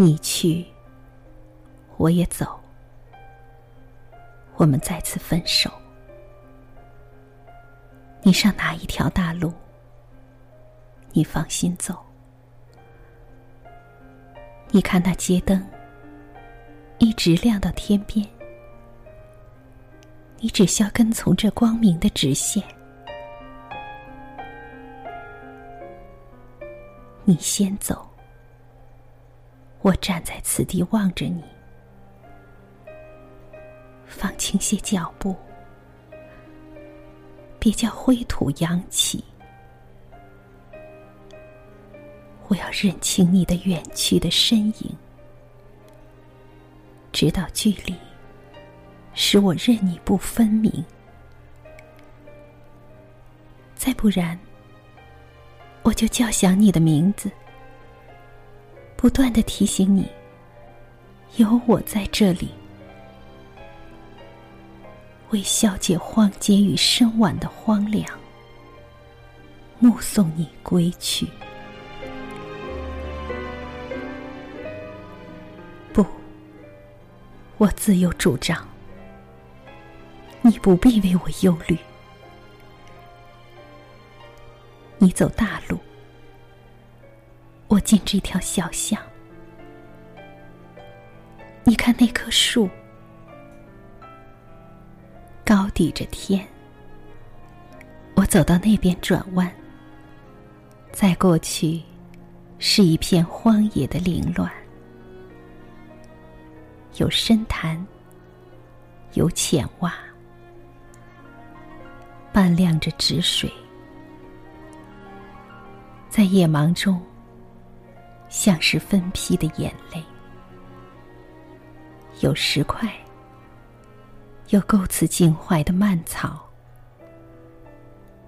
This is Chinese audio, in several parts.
你去，我也走，我们再次分手。你上哪一条大路？你放心走。你看那街灯，一直亮到天边。你只需要跟从这光明的直线。你先走，我站在此地望着你，放轻些脚步，别叫灰土扬起。我要认清你的远去的身影，直到距离使我认你不分明。再不然，我就叫响你的名字，不断的提醒你，有我在这里，为消解荒街与深晚的荒凉，目送你归去。不我自有主张，你不必为我忧虑。你走大路，我进这条小巷。你看那棵树，高抵着天。我走到那边转弯，再过去，是一片荒野的凌乱。有深潭，有浅洼，半亮着止水，在夜茫中，像是分批的眼泪。有石块，有构词尽坏的蔓草，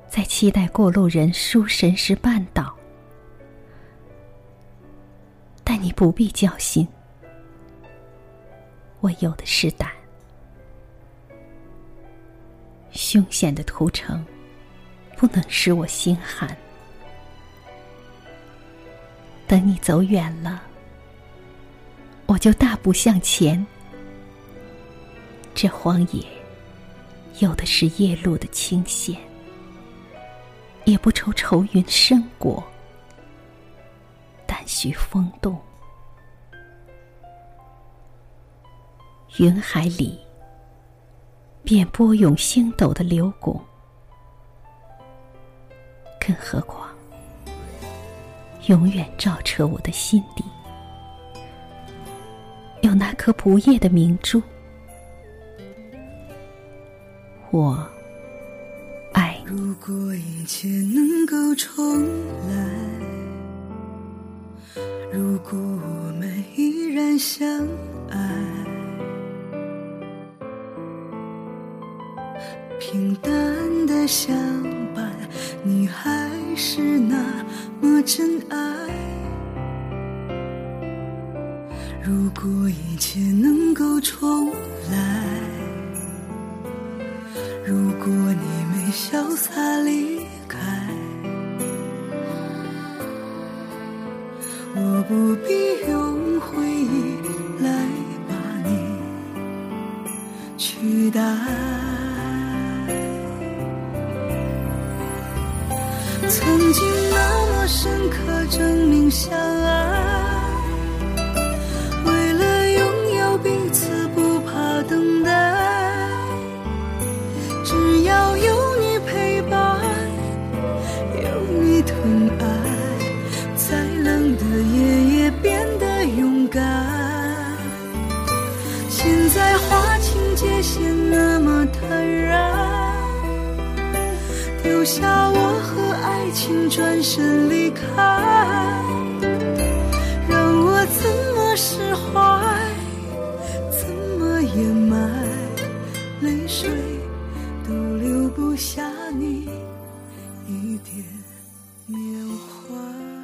在期待过路人书神时绊倒，但你不必焦心。我有的是胆，凶险的屠城不能使我心寒。等你走远了，我就大步向前。这荒野有的是夜路的清闲，也不愁愁云深过，但需风动。云海里，便波涌星斗的流拱，更何况永远照彻我的心底，有那颗不夜的明珠。我爱。如果一切能够重来，如果我们依然相爱。平淡的相，是那么真爱。如果一切能够重来，如果你没潇洒离开，我不必用回忆来把你取曾经那么深刻，证明相爱。为了拥有彼此，不怕等待。只要有你陪伴，有你疼爱，再冷的夜也变得勇敢。现在划清界限，那么坦然，丢下我和。爱情转身离开让我怎么释怀怎么掩埋泪水都留不下你一点缅怀。